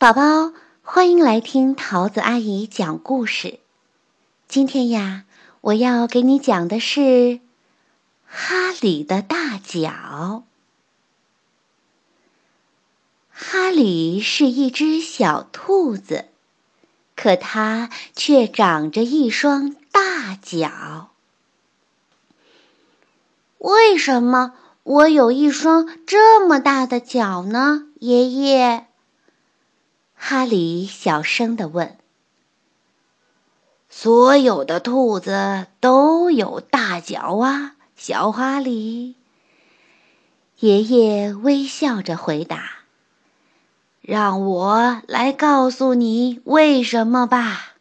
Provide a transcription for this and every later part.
宝宝，欢迎来听桃子阿姨讲故事。今天呀，我要给你讲的是《哈里的大脚》。哈里是一只小兔子，可它却长着一双大脚。为什么我有一双这么大的脚呢，爷爷？哈里小声地问：“所有的兔子都有大脚啊，小哈里。”爷爷微笑着回答：“让我来告诉你为什么吧。”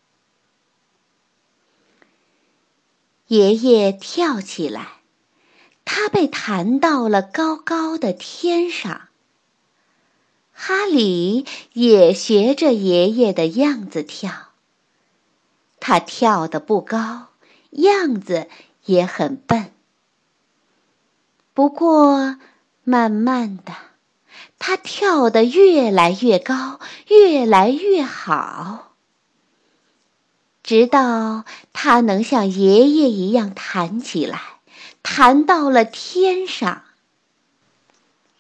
爷爷跳起来，他被弹到了高高的天上。哈里也学着爷爷的样子跳，他跳得不高，样子也很笨。不过，慢慢的，他跳得越来越高，越来越好，直到他能像爷爷一样弹起来，弹到了天上。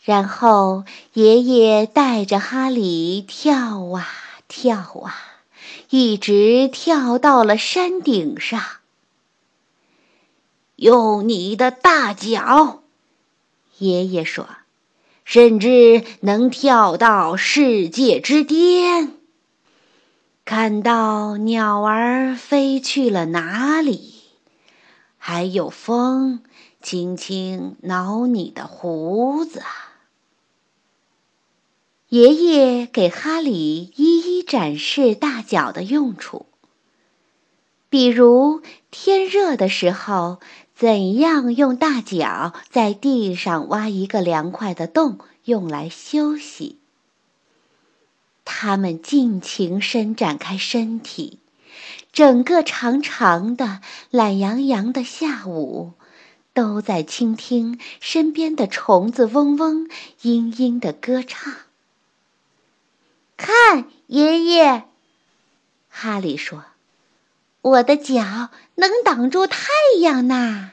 然后，爷爷带着哈里跳啊跳啊，一直跳到了山顶上。用你的大脚，爷爷说，甚至能跳到世界之巅。看到鸟儿飞去了哪里？还有风轻轻挠你的胡子。爷爷给哈里一一展示大脚的用处，比如天热的时候，怎样用大脚在地上挖一个凉快的洞，用来休息。他们尽情伸展开身体，整个长长的、懒洋洋的下午，都在倾听身边的虫子嗡嗡、嘤嘤的歌唱。看，爷爷，哈里说：“我的脚能挡住太阳呢。”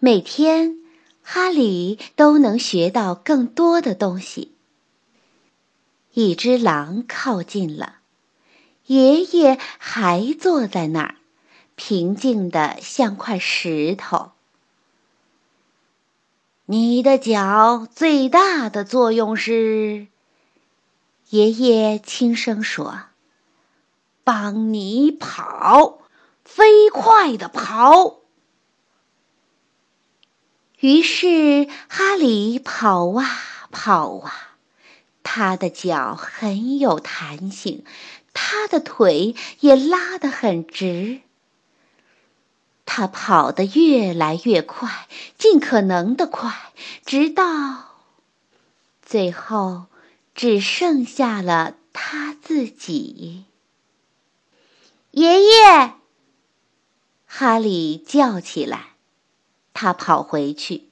每天，哈里都能学到更多的东西。一只狼靠近了，爷爷还坐在那儿，平静的像块石头。你的脚最大的作用是。爷爷轻声说：“帮你跑，飞快的跑。”于是哈里跑啊跑啊，他的脚很有弹性，他的腿也拉得很直。他跑得越来越快，尽可能的快，直到最后。只剩下了他自己。爷爷，哈里叫起来，他跑回去。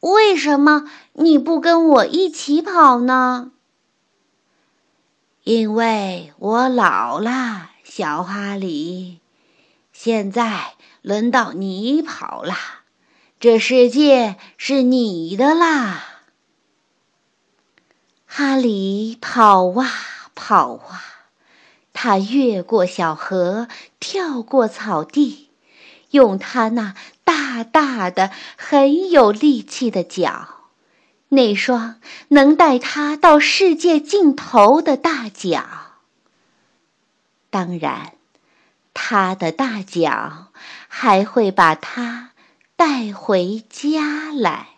为什么你不跟我一起跑呢？因为我老了，小哈里。现在轮到你跑了，这世界是你的啦。哈里跑啊跑啊，他越过小河，跳过草地，用他那大大的、很有力气的脚，那双能带他到世界尽头的大脚。当然，他的大脚还会把他带回家来。